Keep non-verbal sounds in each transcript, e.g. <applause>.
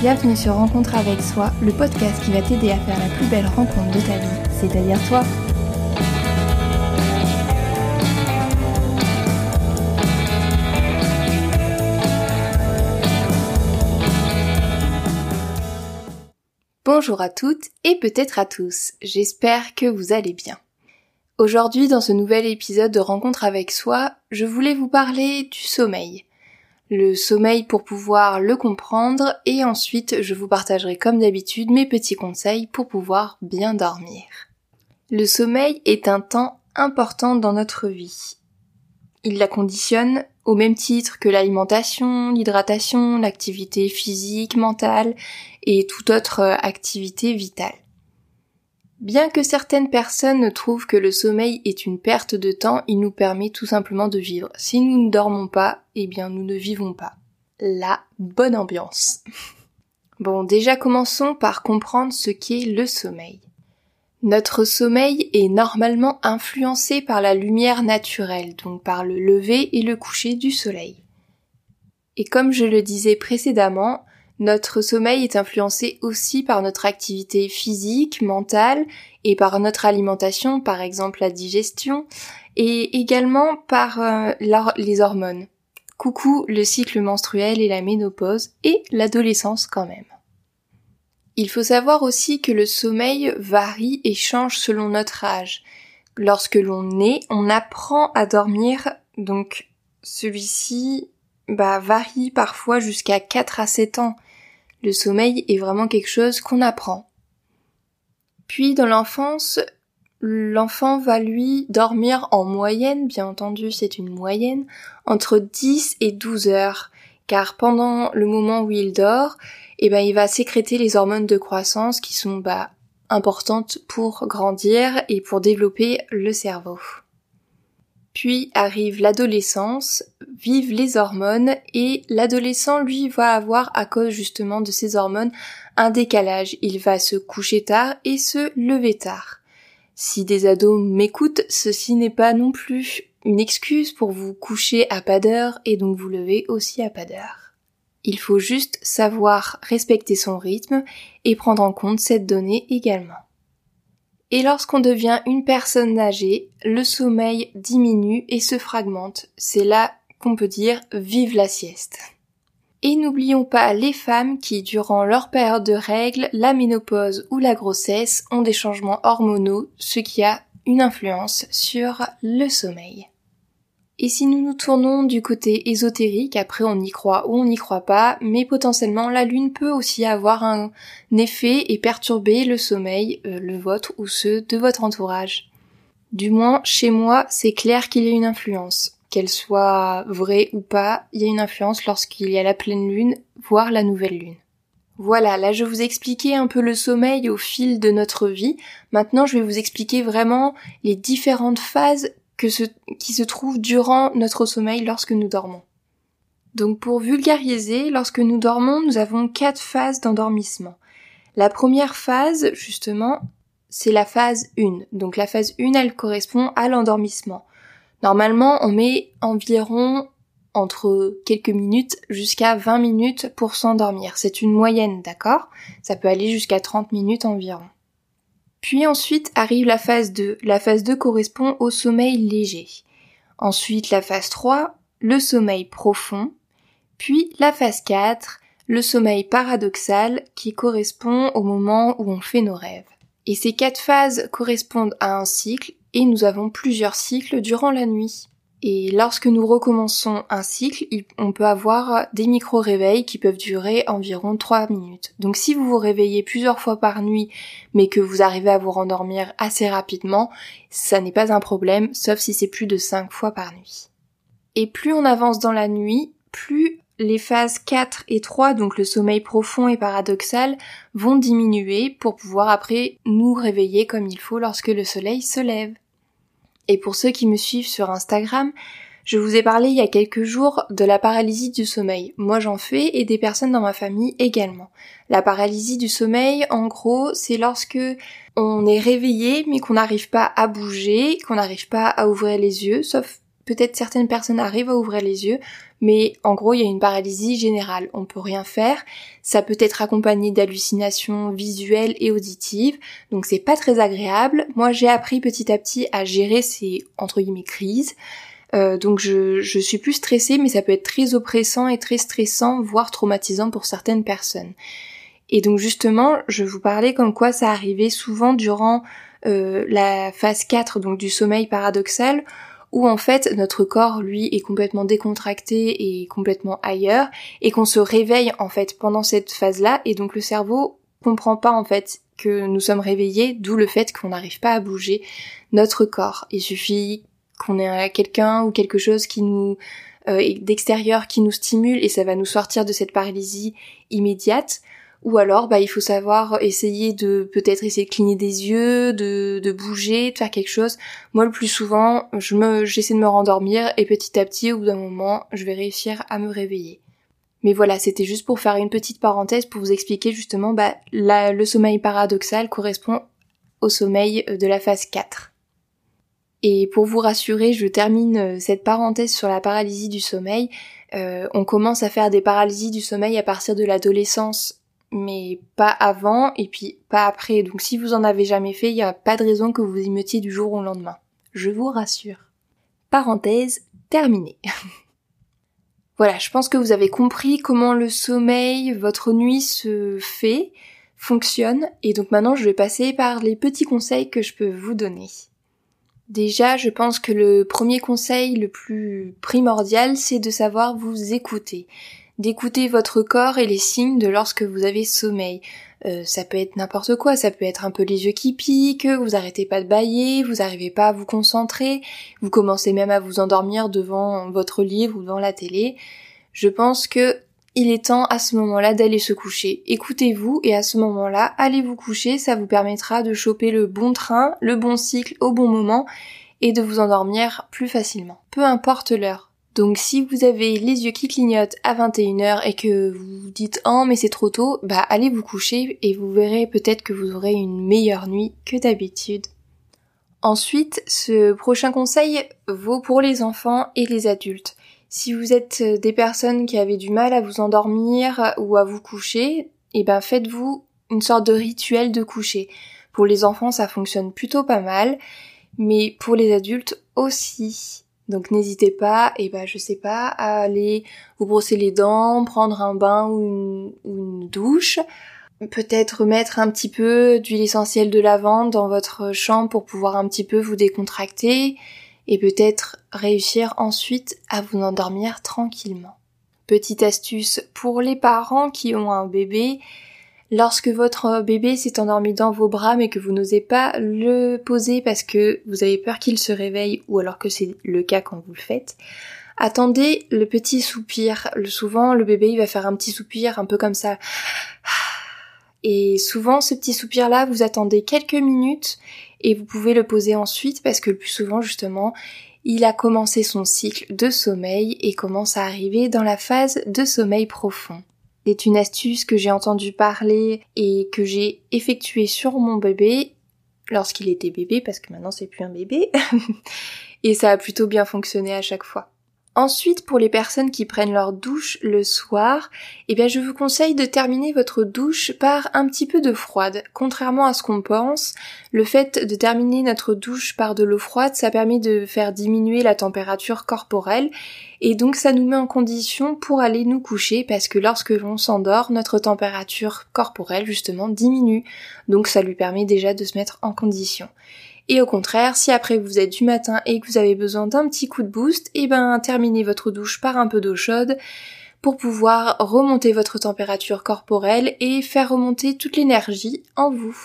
Bienvenue sur Rencontre avec soi, le podcast qui va t'aider à faire la plus belle rencontre de ta vie, c'est-à-dire toi. Bonjour à toutes et peut-être à tous, j'espère que vous allez bien. Aujourd'hui, dans ce nouvel épisode de Rencontre avec soi, je voulais vous parler du sommeil. Le sommeil pour pouvoir le comprendre et ensuite je vous partagerai comme d'habitude mes petits conseils pour pouvoir bien dormir. Le sommeil est un temps important dans notre vie. Il la conditionne au même titre que l'alimentation, l'hydratation, l'activité physique, mentale et toute autre activité vitale. Bien que certaines personnes trouvent que le sommeil est une perte de temps, il nous permet tout simplement de vivre. Si nous ne dormons pas, eh bien nous ne vivons pas. La bonne ambiance. <laughs> Bon, déjà commençons par comprendre ce qu'est le sommeil. Notre sommeil est normalement influencé par la lumière naturelle, donc par le lever et le coucher du soleil. Et comme je le disais précédemment, notre sommeil est influencé aussi par notre activité physique, mentale et par notre alimentation, par exemple la digestion, et également par euh, les hormones. Coucou le cycle menstruel et la ménopause et l'adolescence quand même. Il faut savoir aussi que le sommeil varie et change selon notre âge. Lorsque l'on naît, on apprend à dormir, donc celui-ci bah, varie parfois jusqu'à 4 à 7 ans. Le sommeil est vraiment quelque chose qu'on apprend. Puis dans l'enfance, l'enfant va lui dormir en moyenne, bien entendu c'est une moyenne, entre 10 et 12 heures, car pendant le moment où il dort, eh ben il va sécréter les hormones de croissance qui sont bah, importantes pour grandir et pour développer le cerveau. Puis arrive l'adolescence, vivent les hormones et l'adolescent lui va avoir à cause justement de ces hormones un décalage. Il va se coucher tard et se lever tard. Si des ados m'écoutent, ceci n'est pas non plus une excuse pour vous coucher à pas d'heure et donc vous lever aussi à pas d'heure. Il faut juste savoir respecter son rythme et prendre en compte cette donnée également. Et lorsqu'on devient une personne âgée, le sommeil diminue et se fragmente. C'est là qu'on peut dire vive la sieste. Et n'oublions pas les femmes qui, durant leur période de règles, la ménopause ou la grossesse, ont des changements hormonaux, ce qui a une influence sur le sommeil. Et si nous nous tournons du côté ésotérique, après on y croit ou on n'y croit pas, mais potentiellement la lune peut aussi avoir un effet et perturber le sommeil, euh, le vôtre ou ceux de votre entourage. Du moins, chez moi, c'est clair qu'il y a une influence. Qu'elle soit vraie ou pas, il y a une influence lorsqu'il y a la pleine lune, voire la nouvelle lune. Voilà, là je vous ai expliqué un peu le sommeil au fil de notre vie. Maintenant je vais vous expliquer vraiment les différentes phases que qui se trouve durant notre sommeil lorsque nous dormons. Donc pour vulgariser, lorsque nous dormons, nous avons quatre phases d'endormissement. La première phase, justement, c'est la phase 1. Donc la phase 1, elle correspond à l'endormissement. Normalement, on met environ entre quelques minutes jusqu'à 20 minutes pour s'endormir. C'est une moyenne, d'accord? Ça peut aller jusqu'à 30 minutes environ. Puis ensuite arrive la phase 2. La phase 2 correspond au sommeil léger. Ensuite la phase 3, le sommeil profond. Puis la phase 4, le sommeil paradoxal qui correspond au moment où on fait nos rêves. Et ces quatre phases correspondent à un cycle et nous avons plusieurs cycles durant la nuit. Et lorsque nous recommençons un cycle, on peut avoir des micro-réveils qui peuvent durer environ 3 minutes. Donc si vous vous réveillez plusieurs fois par nuit, mais que vous arrivez à vous rendormir assez rapidement, ça n'est pas un problème, sauf si c'est plus de 5 fois par nuit. Et plus on avance dans la nuit, plus les phases 4 et 3, donc le sommeil profond et paradoxal, vont diminuer pour pouvoir après nous réveiller comme il faut lorsque le soleil se lève. Et pour ceux qui me suivent sur Instagram, je vous ai parlé il y a quelques jours de la paralysie du sommeil. Moi j'en fais et des personnes dans ma famille également. La paralysie du sommeil, en gros, c'est lorsque on est réveillé mais qu'on n'arrive pas à bouger, qu'on n'arrive pas à ouvrir les yeux, sauf peut-être certaines personnes arrivent à ouvrir les yeux, mais en gros il y a une paralysie générale, on peut rien faire, ça peut être accompagné d'hallucinations visuelles et auditives, donc c'est pas très agréable. Moi j'ai appris petit à petit à gérer ces entre guillemets crises, euh, donc je, je suis plus stressée, mais ça peut être très oppressant et très stressant, voire traumatisant pour certaines personnes. Et donc justement, je vous parlais comme quoi ça arrivait souvent durant euh, la phase 4 donc du sommeil paradoxal où en fait notre corps lui est complètement décontracté et complètement ailleurs et qu'on se réveille en fait pendant cette phase-là et donc le cerveau comprend pas en fait que nous sommes réveillés, d'où le fait qu'on n'arrive pas à bouger notre corps. Il suffit qu'on ait quelqu'un ou quelque chose qui nous euh, d'extérieur qui nous stimule et ça va nous sortir de cette paralysie immédiate. Ou alors, bah, il faut savoir essayer de peut-être essayer de cligner des yeux, de, de bouger, de faire quelque chose. Moi, le plus souvent, je me, j'essaie de me rendormir et petit à petit, au bout d'un moment, je vais réussir à me réveiller. Mais voilà, c'était juste pour faire une petite parenthèse pour vous expliquer justement, bah, le sommeil paradoxal correspond au sommeil de la phase 4. Et pour vous rassurer, je termine cette parenthèse sur la paralysie du sommeil. Euh, on commence à faire des paralysies du sommeil à partir de l'adolescence, mais pas avant et puis pas après. Donc si vous en avez jamais fait, il n'y a pas de raison que vous y mettiez du jour au lendemain. Je vous rassure. Parenthèse terminée. <laughs> voilà, je pense que vous avez compris comment le sommeil, votre nuit se fait, fonctionne, et donc maintenant je vais passer par les petits conseils que je peux vous donner. Déjà, je pense que le premier conseil le plus primordial, c'est de savoir vous écouter. D'écouter votre corps et les signes de lorsque vous avez sommeil. Euh, ça peut être n'importe quoi, ça peut être un peu les yeux qui piquent, vous arrêtez pas de bailler, vous n'arrivez pas à vous concentrer, vous commencez même à vous endormir devant votre livre ou devant la télé. Je pense que il est temps à ce moment-là d'aller se coucher. Écoutez-vous et à ce moment-là, allez vous coucher, ça vous permettra de choper le bon train, le bon cycle au bon moment et de vous endormir plus facilement. Peu importe l'heure. Donc si vous avez les yeux qui clignotent à 21h et que vous dites oh mais c'est trop tôt, bah allez vous coucher et vous verrez peut-être que vous aurez une meilleure nuit que d'habitude. Ensuite, ce prochain conseil vaut pour les enfants et les adultes. Si vous êtes euh, des personnes qui avaient du mal à vous endormir ou à vous coucher, eh ben faites-vous une sorte de rituel de coucher. Pour les enfants, ça fonctionne plutôt pas mal, mais pour les adultes aussi. Donc n'hésitez pas, et ben je sais pas, à aller vous brosser les dents, prendre un bain ou une, ou une douche, peut-être mettre un petit peu d'huile essentielle de lavande dans votre chambre pour pouvoir un petit peu vous décontracter, et peut-être réussir ensuite à vous endormir tranquillement. Petite astuce pour les parents qui ont un bébé, lorsque votre bébé s'est endormi dans vos bras mais que vous n'osez pas le poser parce que vous avez peur qu'il se réveille ou alors que c'est le cas quand vous le faites, attendez le petit soupir. Le, souvent le bébé va faire un petit soupir un peu comme ça. Et souvent ce petit soupir là vous attendez quelques minutes et vous pouvez le poser ensuite parce que le plus souvent justement il a commencé son cycle de sommeil et commence à arriver dans la phase de sommeil profond. C'est une astuce que j'ai entendu parler et que j'ai effectuée sur mon bébé lorsqu'il était bébé parce que maintenant c'est plus un bébé <laughs> et ça a plutôt bien fonctionné à chaque fois. Ensuite, pour les personnes qui prennent leur douche le soir, eh bien, je vous conseille de terminer votre douche par un petit peu de froide. Contrairement à ce qu'on pense, le fait de terminer notre douche par de l'eau froide, ça permet de faire diminuer la température corporelle et donc ça nous met en condition pour aller nous coucher parce que lorsque l'on s'endort, notre température corporelle justement diminue. Donc ça lui permet déjà de se mettre en condition. Et au contraire, si après vous êtes du matin et que vous avez besoin d'un petit coup de boost, et eh ben terminez votre douche par un peu d'eau chaude pour pouvoir remonter votre température corporelle et faire remonter toute l'énergie en vous.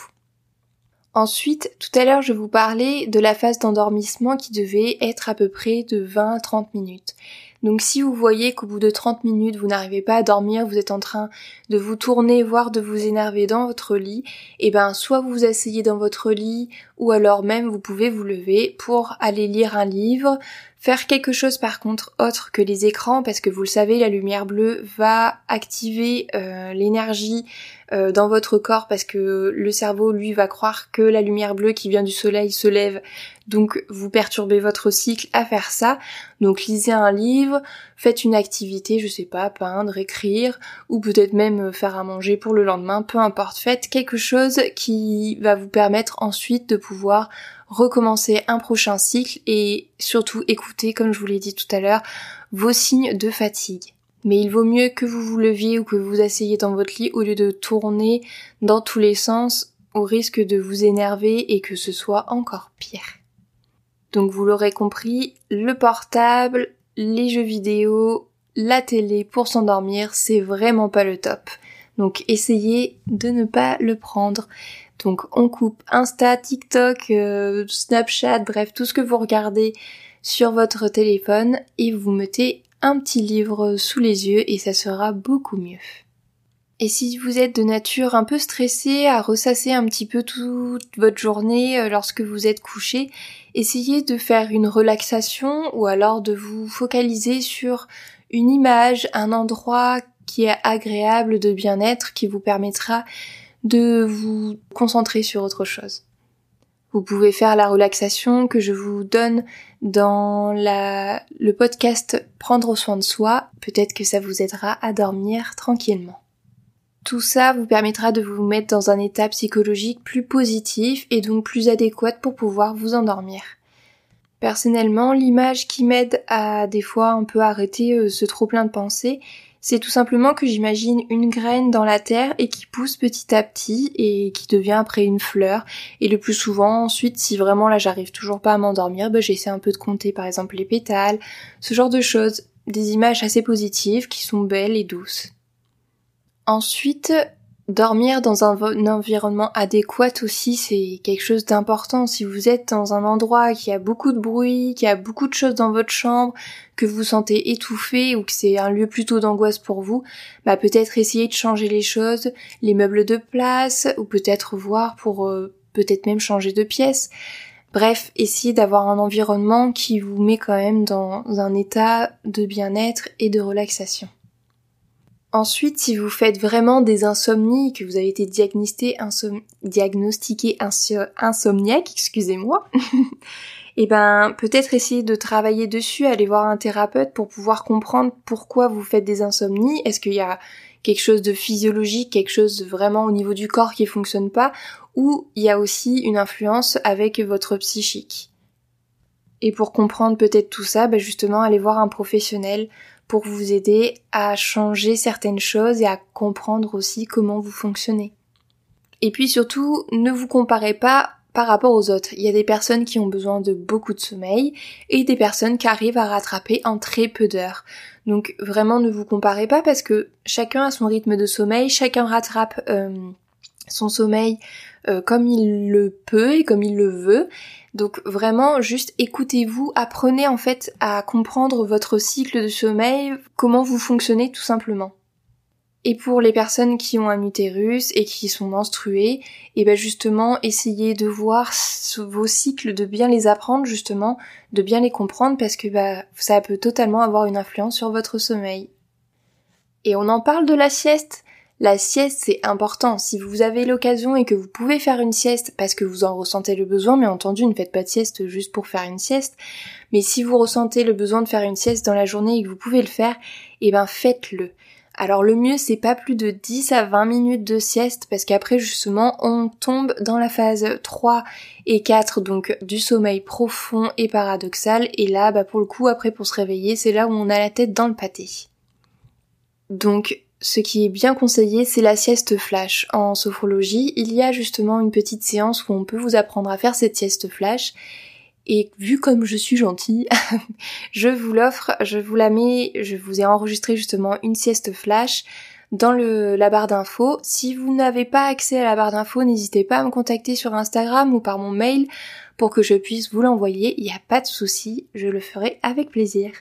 Ensuite, tout à l'heure je vous parlais de la phase d'endormissement qui devait être à peu près de 20 à 30 minutes. Donc si vous voyez qu'au bout de 30 minutes vous n'arrivez pas à dormir, vous êtes en train de vous tourner, voire de vous énerver dans votre lit, et eh ben soit vous vous asseyez dans votre lit ou alors même vous pouvez vous lever pour aller lire un livre, faire quelque chose par contre autre que les écrans parce que vous le savez la lumière bleue va activer euh, l'énergie euh, dans votre corps parce que le cerveau lui va croire que la lumière bleue qui vient du soleil se lève. Donc vous perturbez votre cycle à faire ça. Donc lisez un livre faites une activité je sais pas peindre écrire ou peut-être même faire à manger pour le lendemain peu importe. Faites quelque chose qui va vous permettre ensuite de pouvoir recommencer un prochain cycle et surtout écouter, comme je vous l'ai dit tout à l'heure, vos signes de fatigue. Mais il vaut mieux que vous vous leviez ou que vous asseyez dans votre lit au lieu de tourner dans tous les sens au risque de vous énerver et que ce soit encore pire. Donc vous l'aurez compris, le portable, les jeux vidéo, la télé pour s'endormir, c'est vraiment pas le top. Donc essayez de ne pas le prendre. Donc on coupe Insta, TikTok, euh, Snapchat, bref, tout ce que vous regardez sur votre téléphone et vous mettez un petit livre sous les yeux et ça sera beaucoup mieux. Et si vous êtes de nature un peu stressé à ressasser un petit peu toute votre journée euh, lorsque vous êtes couché, essayez de faire une relaxation ou alors de vous focaliser sur une image, un endroit qui est agréable de bien-être qui vous permettra de vous concentrer sur autre chose. Vous pouvez faire la relaxation que je vous donne dans le podcast Prendre soin de soi. Peut-être que ça vous aidera à dormir tranquillement. Tout ça vous permettra de vous mettre dans un état psychologique plus positif et donc plus adéquat pour pouvoir vous endormir. Personnellement, l'image qui m'aide à des fois un peu arrêter euh, ce trop plein de pensées, c'est tout simplement que j'imagine une graine dans la terre et qui pousse petit à petit et qui devient après une fleur. Et le plus souvent, ensuite, si vraiment là j'arrive toujours pas à m'endormir, bah, j'essaie un peu de compter par exemple les pétales, ce genre de choses. Des images assez positives qui sont belles et douces. Ensuite, Dormir dans un, environnement adéquat aussi, c'est quelque chose d'important. Si vous êtes dans un endroit qui a beaucoup de bruit, qui a beaucoup de choses dans votre chambre, que vous sentez étouffé ou que c'est un lieu plutôt d'angoisse pour vous, bah peut-être essayer de changer les choses, les meubles de place, ou peut-être voir pour euh, peut-être même changer de pièce. Bref, essayez d'avoir un environnement qui vous met quand même dans un état de bien-être et de relaxation. Ensuite, si vous faites vraiment des insomnies, que vous avez été diagnostiqué, insomniaque, excusez-moi, et <laughs> eh ben peut-être essayer de travailler dessus, aller voir un thérapeute pour pouvoir comprendre pourquoi vous faites des insomnies. Est-ce qu'il y a quelque chose de physiologique, quelque chose vraiment au niveau du corps qui fonctionne pas, ou il y a aussi une influence avec votre psychique? Et pour comprendre peut-être tout ça, ben justement, allez voir un professionnel pour vous aider à changer certaines choses et à comprendre aussi comment vous fonctionnez. Et puis surtout, ne vous comparez pas par rapport aux autres. Il y a des personnes qui ont besoin de beaucoup de sommeil et des personnes qui arrivent à rattraper en très peu d'heures. Donc vraiment ne vous comparez pas parce que chacun a son rythme de sommeil, chacun rattrape euh, son sommeil euh, comme il le peut et comme il le veut. Donc vraiment, juste écoutez-vous, apprenez en fait à comprendre votre cycle de sommeil, comment vous fonctionnez tout simplement. Et pour les personnes qui ont un utérus et qui sont menstruées, et eh ben justement, essayez de voir vos cycles, de bien les apprendre justement, de bien les comprendre parce que bah, ça peut totalement avoir une influence sur votre sommeil. Et on en parle de la sieste. La sieste, c'est important. Si vous avez l'occasion et que vous pouvez faire une sieste parce que vous en ressentez le besoin, mais entendu, ne faites pas de sieste juste pour faire une sieste. Mais si vous ressentez le besoin de faire une sieste dans la journée et que vous pouvez le faire, eh ben faites-le. Alors le mieux c'est pas plus de 10 à 20 minutes de sieste parce qu'après justement on tombe dans la phase 3 et 4 donc du sommeil profond et paradoxal et là bah pour le coup après pour se réveiller c'est là où on a la tête dans le pâté. Donc ce qui est bien conseillé, c'est la sieste flash. En sophrologie, il y a justement une petite séance où on peut vous apprendre à faire cette sieste flash. Et vu comme je suis gentille, <laughs> je vous l'offre, je vous la mets, je vous ai enregistré justement une sieste flash dans la barre d'infos. Si vous n'avez pas accès à la barre d'infos, n'hésitez pas à me contacter sur Instagram ou par mon mail pour que je puisse vous l'envoyer. Il n'y a pas de souci, je le ferai avec plaisir.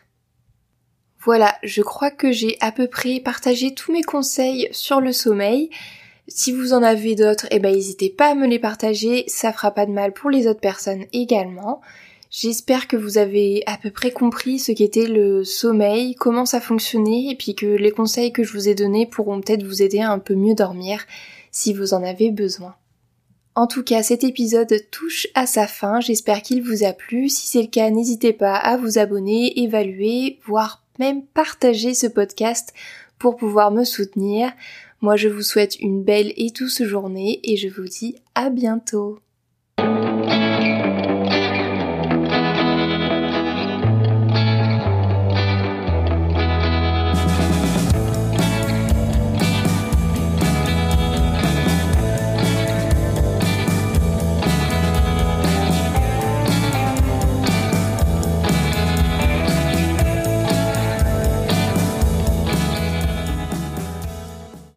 Voilà, je crois que j'ai à peu près partagé tous mes conseils sur le sommeil. Si vous en avez d'autres, eh ben n'hésitez pas à me les partager, ça fera pas de mal pour les autres personnes également. J'espère que vous avez à peu près compris ce qu'était le sommeil, comment ça fonctionnait, et puis que les conseils que je vous ai donnés pourront peut-être vous aider à un peu mieux dormir si vous en avez besoin. En tout cas, cet épisode touche à sa fin, j'espère qu'il vous a plu. Si c'est le cas, n'hésitez pas à vous abonner, évaluer, voire même partager ce podcast pour pouvoir me soutenir. Moi, je vous souhaite une belle et douce journée et je vous dis à bientôt.